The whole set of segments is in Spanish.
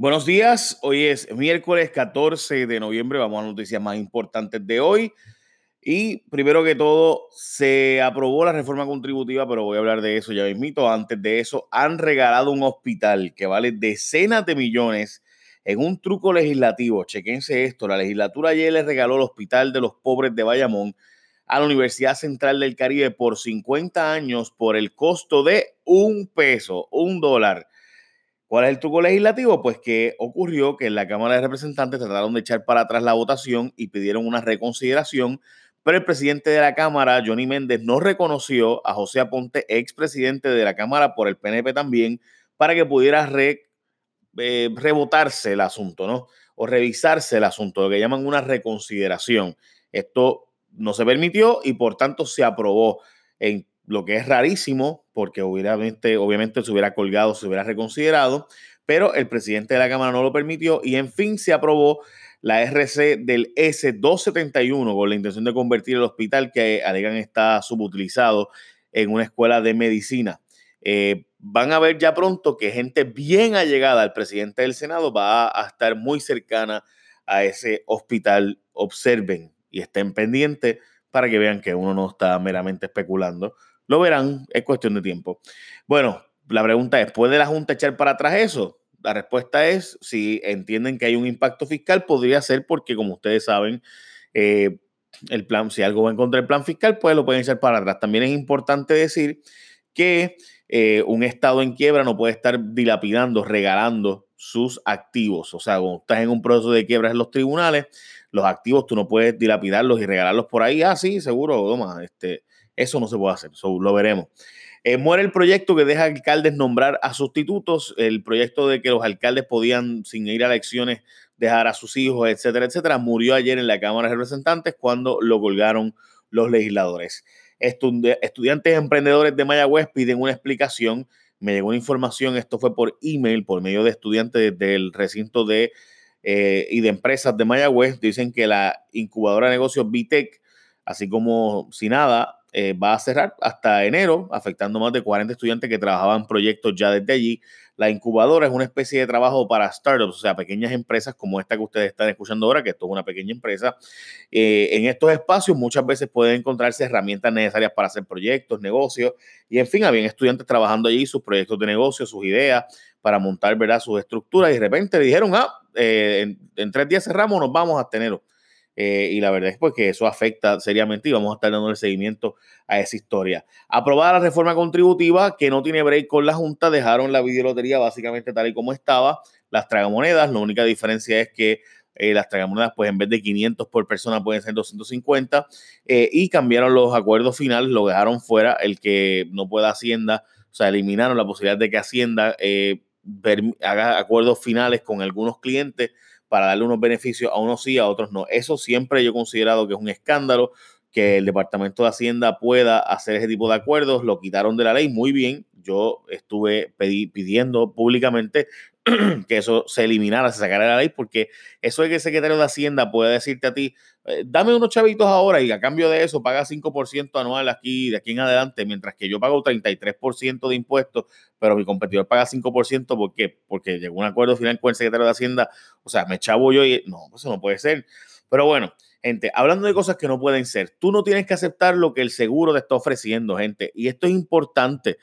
Buenos días, hoy es miércoles 14 de noviembre, vamos a las noticias más importantes de hoy. Y primero que todo, se aprobó la reforma contributiva, pero voy a hablar de eso ya mismito. Antes de eso, han regalado un hospital que vale decenas de millones en un truco legislativo. Chequense esto, la legislatura ayer le regaló el Hospital de los Pobres de Bayamón a la Universidad Central del Caribe por 50 años por el costo de un peso, un dólar. ¿Cuál es el truco legislativo? Pues que ocurrió que en la Cámara de Representantes trataron de echar para atrás la votación y pidieron una reconsideración, pero el presidente de la Cámara, Johnny Méndez, no reconoció a José Aponte, expresidente de la Cámara por el PNP también, para que pudiera eh, rebotarse el asunto, ¿no? O revisarse el asunto, lo que llaman una reconsideración. Esto no se permitió y por tanto se aprobó en lo que es rarísimo, porque obviamente, obviamente se hubiera colgado, se hubiera reconsiderado, pero el presidente de la Cámara no lo permitió y en fin se aprobó la RC del S271 con la intención de convertir el hospital que alegan está subutilizado en una escuela de medicina. Eh, van a ver ya pronto que gente bien allegada al presidente del Senado va a estar muy cercana a ese hospital. Observen y estén pendientes para que vean que uno no está meramente especulando lo verán, es cuestión de tiempo. Bueno, la pregunta es, ¿puede la Junta echar para atrás eso? La respuesta es, si entienden que hay un impacto fiscal, podría ser porque, como ustedes saben, eh, el plan, si algo va en contra del plan fiscal, pues lo pueden echar para atrás. También es importante decir que eh, un Estado en quiebra no puede estar dilapidando, regalando sus activos. O sea, cuando estás en un proceso de quiebra en los tribunales, los activos tú no puedes dilapidarlos y regalarlos por ahí. Ah, sí, seguro, toma, este, eso no se puede hacer, lo veremos. Eh, muere el proyecto que deja alcaldes nombrar a sustitutos, el proyecto de que los alcaldes podían, sin ir a elecciones, dejar a sus hijos, etcétera, etcétera, murió ayer en la Cámara de Representantes cuando lo colgaron los legisladores. estudiantes emprendedores de Mayagüez piden una explicación. Me llegó una información, esto fue por email, por medio de estudiantes del recinto de eh, y de empresas de Mayagüez. Dicen que la incubadora de negocios Vitec, así como si nada, eh, va a cerrar hasta enero, afectando más de 40 estudiantes que trabajaban proyectos ya desde allí. La incubadora es una especie de trabajo para startups, o sea, pequeñas empresas como esta que ustedes están escuchando ahora, que esto es una pequeña empresa. Eh, en estos espacios muchas veces pueden encontrarse herramientas necesarias para hacer proyectos, negocios, y en fin, habían estudiantes trabajando allí sus proyectos de negocio, sus ideas para montar, ¿verdad?, sus estructuras, y de repente le dijeron, ah, eh, en, en, tres días cerramos, nos vamos hasta enero. Eh, y la verdad es pues, que eso afecta seriamente y vamos a estar dando el seguimiento a esa historia. Aprobada la reforma contributiva que no tiene break con la Junta, dejaron la videolotería básicamente tal y como estaba, las tragamonedas, la única diferencia es que eh, las tragamonedas, pues en vez de 500 por persona pueden ser 250 eh, y cambiaron los acuerdos finales, lo dejaron fuera, el que no pueda Hacienda, o sea, eliminaron la posibilidad de que Hacienda haga acuerdos finales con algunos clientes para darle unos beneficios a unos sí, a otros no. Eso siempre yo he considerado que es un escándalo que el Departamento de Hacienda pueda hacer ese tipo de acuerdos. Lo quitaron de la ley, muy bien. Yo estuve pidiendo públicamente que eso se eliminara, se sacara la ley, porque eso es que el secretario de Hacienda puede decirte a ti, eh, dame unos chavitos ahora y a cambio de eso paga 5% anual aquí, de aquí en adelante, mientras que yo pago 33% de impuestos, pero mi competidor paga 5%, ¿por qué? Porque llegó un acuerdo final con el secretario de Hacienda, o sea, me chavo yo y no, eso no puede ser. Pero bueno, gente, hablando de cosas que no pueden ser, tú no tienes que aceptar lo que el seguro te está ofreciendo, gente, y esto es importante.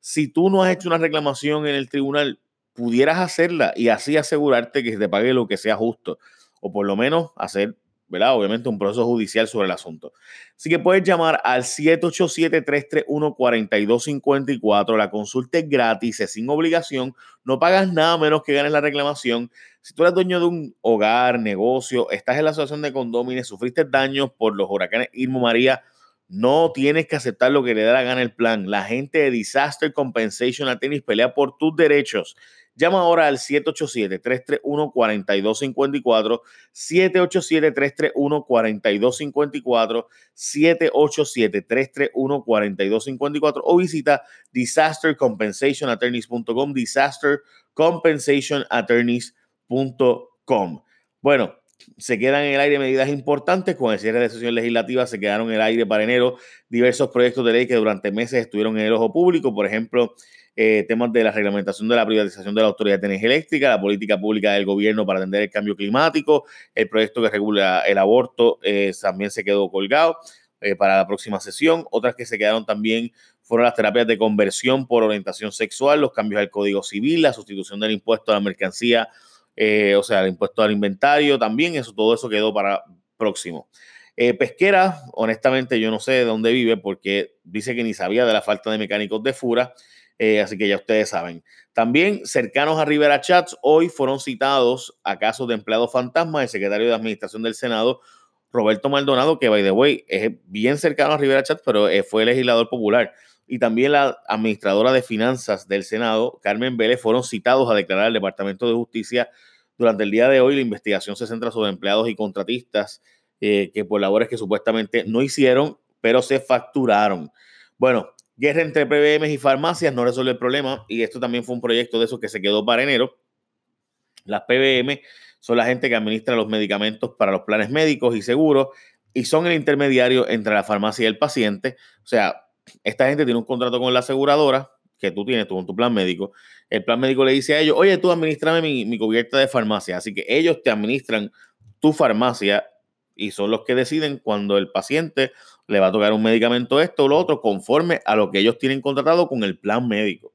Si tú no has hecho una reclamación en el tribunal, pudieras hacerla y así asegurarte que te pague lo que sea justo, o por lo menos hacer, ¿verdad? Obviamente un proceso judicial sobre el asunto. Así que puedes llamar al 787-331-4254. La consulta es gratis, es sin obligación, no pagas nada menos que ganes la reclamación. Si tú eres dueño de un hogar, negocio, estás en la asociación de condóminos, sufriste daños por los huracanes Irma María, no tienes que aceptar lo que le da la gana el plan. La gente de Disaster Compensation Attorneys pelea por tus derechos. Llama ahora al 787-331-4254, 787-331-4254, 787-331-4254 o visita disastercompensationattorneys.com, disastercompensationattorneys.com. Bueno, se quedan en el aire medidas importantes. Con el cierre de sesión legislativa se quedaron en el aire para enero diversos proyectos de ley que durante meses estuvieron en el ojo público. Por ejemplo, eh, temas de la reglamentación de la privatización de la Autoridad de Energía Eléctrica, la política pública del gobierno para atender el cambio climático, el proyecto que regula el aborto eh, también se quedó colgado eh, para la próxima sesión. Otras que se quedaron también fueron las terapias de conversión por orientación sexual, los cambios al Código Civil, la sustitución del impuesto a la mercancía eh, o sea, el impuesto al inventario también, eso, todo eso quedó para próximo. Eh, pesquera, honestamente, yo no sé de dónde vive porque dice que ni sabía de la falta de mecánicos de Fura, eh, así que ya ustedes saben. También cercanos a Rivera Chats, hoy fueron citados a casos de empleados fantasma el secretario de Administración del Senado, Roberto Maldonado, que, by the way, es bien cercano a Rivera Chats, pero fue legislador popular. Y también la administradora de finanzas del Senado, Carmen Vélez, fueron citados a declarar al Departamento de Justicia durante el día de hoy la investigación se centra sobre empleados y contratistas eh, que por labores que supuestamente no hicieron, pero se facturaron. Bueno, guerra entre PBM y farmacias no resuelve el problema y esto también fue un proyecto de esos que se quedó para enero. Las PBM son la gente que administra los medicamentos para los planes médicos y seguros y son el intermediario entre la farmacia y el paciente. O sea, esta gente tiene un contrato con la aseguradora que tú tienes con tu plan médico, el plan médico le dice a ellos, oye, tú administrame mi, mi cubierta de farmacia. Así que ellos te administran tu farmacia y son los que deciden cuando el paciente le va a tocar un medicamento esto o lo otro conforme a lo que ellos tienen contratado con el plan médico.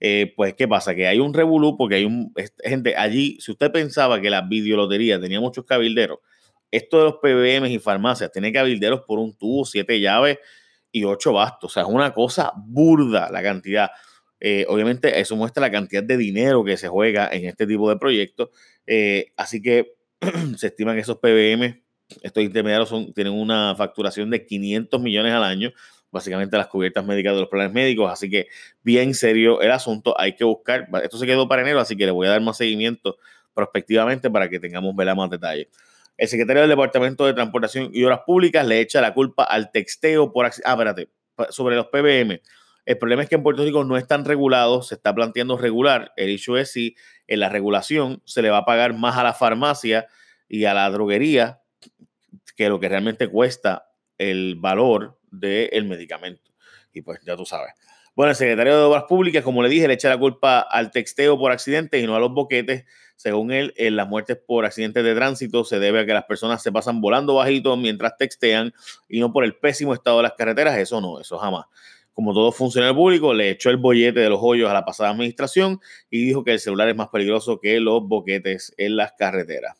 Eh, pues, ¿qué pasa? Que hay un revolú porque hay un, gente allí, si usted pensaba que la videolotería tenía muchos cabilderos, esto de los PBMs y farmacias tiene cabilderos por un tubo, siete llaves, y ocho bastos. O sea, es una cosa burda la cantidad. Eh, obviamente, eso muestra la cantidad de dinero que se juega en este tipo de proyectos. Eh, así que se estima que esos PBM, estos intermediarios, tienen una facturación de 500 millones al año, básicamente las cubiertas médicas de los planes médicos. Así que, bien serio el asunto, hay que buscar. Esto se quedó para enero, así que le voy a dar más seguimiento prospectivamente para que tengamos más detalles. El secretario del Departamento de Transportación y Obras Públicas le echa la culpa al texteo por... Ah, espérate, sobre los PBM. El problema es que en Puerto Rico no están regulados, se está planteando regular. El hecho es si en la regulación se le va a pagar más a la farmacia y a la droguería que lo que realmente cuesta el valor del medicamento. Y pues ya tú sabes. Bueno, el secretario de Obras Públicas, como le dije, le echa la culpa al texteo por accidentes y no a los boquetes. Según él, en las muertes por accidentes de tránsito se debe a que las personas se pasan volando bajito mientras textean y no por el pésimo estado de las carreteras. Eso no, eso jamás. Como todo funcionario público, le echó el bollete de los hoyos a la pasada administración y dijo que el celular es más peligroso que los boquetes en las carreteras.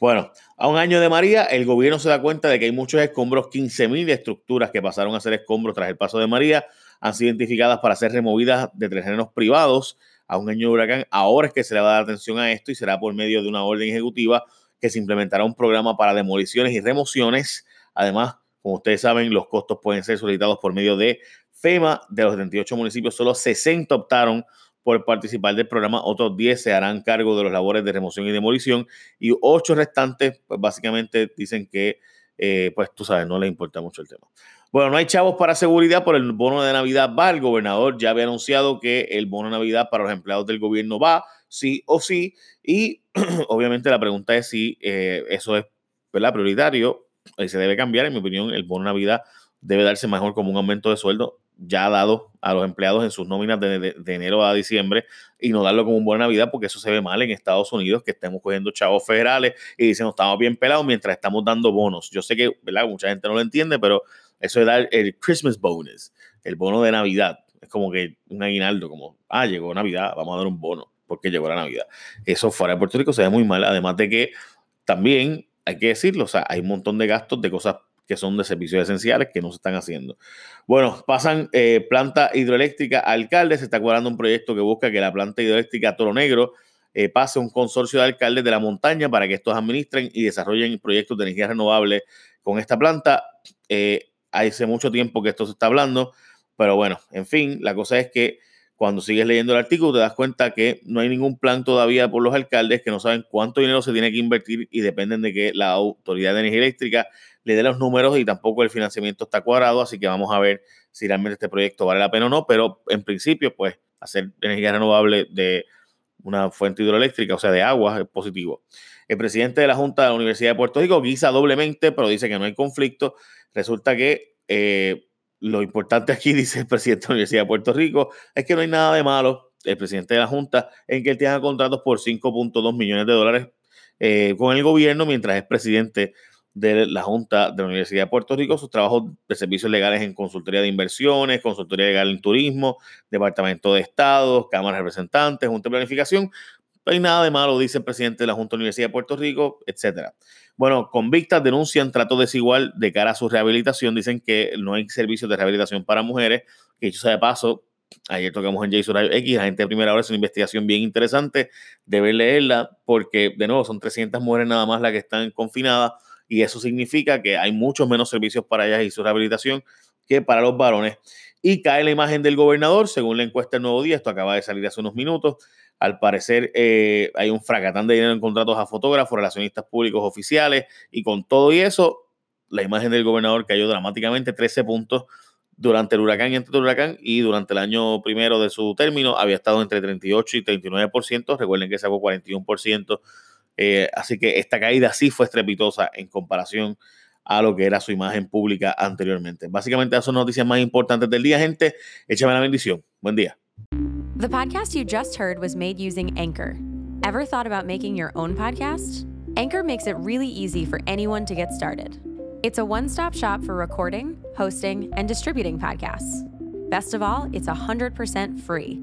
Bueno, a un año de María, el gobierno se da cuenta de que hay muchos escombros, 15.000 estructuras que pasaron a ser escombros tras el paso de María, han sido identificadas para ser removidas de terrenos privados a un año de huracán. Ahora es que se le va a dar atención a esto y será por medio de una orden ejecutiva que se implementará un programa para demoliciones y remociones. Además, como ustedes saben, los costos pueden ser solicitados por medio de FEMA. De los 78 municipios, solo 60 optaron por participar del programa, otros 10 se harán cargo de los labores de remoción y demolición y 8 restantes, pues básicamente dicen que, eh, pues tú sabes, no les importa mucho el tema. Bueno, no hay chavos para seguridad por el bono de Navidad va. El gobernador ya había anunciado que el bono de Navidad para los empleados del gobierno va, sí o sí. Y obviamente la pregunta es si eh, eso es ¿verdad? prioritario y se debe cambiar. En mi opinión, el bono de Navidad debe darse mejor como un aumento de sueldo ya dado a los empleados en sus nóminas de, enero a diciembre y no darlo como un buena Navidad porque eso se ve mal en Estados Unidos que estemos cogiendo chavos federales y dicen estamos bien pelados mientras estamos dando bonos. Yo sé que ¿verdad? mucha gente no lo entiende, pero eso es dar el Christmas bonus, el bono de Navidad. Es como que un aguinaldo, como, ah, llegó Navidad, vamos a dar un bono porque llegó la Navidad. Eso fuera de Puerto Rico se ve muy mal, además de que también hay que decirlo, o sea, hay un montón de gastos de cosas que son de servicios esenciales que no se están haciendo. Bueno, pasan eh, planta hidroeléctrica alcalde, se está cuadrando un proyecto que busca que la planta hidroeléctrica Toro Negro eh, pase a un consorcio de alcaldes de la montaña para que estos administren y desarrollen proyectos de energía renovable con esta planta. Eh, hace mucho tiempo que esto se está hablando, pero bueno, en fin, la cosa es que cuando sigues leyendo el artículo te das cuenta que no hay ningún plan todavía por los alcaldes que no saben cuánto dinero se tiene que invertir y dependen de que la Autoridad de Energía Eléctrica le dé los números y tampoco el financiamiento está cuadrado, así que vamos a ver si realmente este proyecto vale la pena o no, pero en principio, pues hacer energía renovable de una fuente hidroeléctrica, o sea, de agua, es positivo. El presidente de la Junta de la Universidad de Puerto Rico guisa doblemente, pero dice que no hay conflicto. Resulta que eh, lo importante aquí, dice el presidente de la Universidad de Puerto Rico, es que no hay nada de malo, el presidente de la Junta, en que él tenga contratos por 5.2 millones de dólares eh, con el gobierno mientras es presidente de la Junta de la Universidad de Puerto Rico, sus trabajos de servicios legales en consultoría de inversiones, consultoría legal en turismo, Departamento de Estado, Cámara de Representantes, Junta de Planificación. No hay nada de malo, dice el presidente de la Junta de la Universidad de Puerto Rico, etcétera. Bueno, convictas denuncian trato desigual de cara a su rehabilitación. Dicen que no hay servicios de rehabilitación para mujeres. Que dicho sea de paso, ayer tocamos en Jason X, la gente primera hora es una investigación bien interesante. Debe leerla porque, de nuevo, son 300 mujeres nada más las que están confinadas y eso significa que hay muchos menos servicios para ellas y su rehabilitación que para los varones. Y cae la imagen del gobernador, según la encuesta del Nuevo Día, esto acaba de salir hace unos minutos. Al parecer eh, hay un fracatán de dinero en contratos a fotógrafos, relacionistas públicos oficiales y con todo y eso, la imagen del gobernador cayó dramáticamente 13 puntos durante el huracán y entre el huracán y durante el año primero de su término había estado entre 38 y 39%. Recuerden que sacó 41% eh, así que esta caída sí fue estrepitosa en comparación a lo que era su imagen pública anteriormente. Básicamente, esas son noticias más importantes del día, gente. Échame la bendición. Buen día. The podcast you just heard was made using Anchor. Ever thought about making your own podcast? Anchor makes it really easy for anyone to get started. It's a one stop shop for recording, hosting, and distributing podcasts. Best of all, it's 100% free.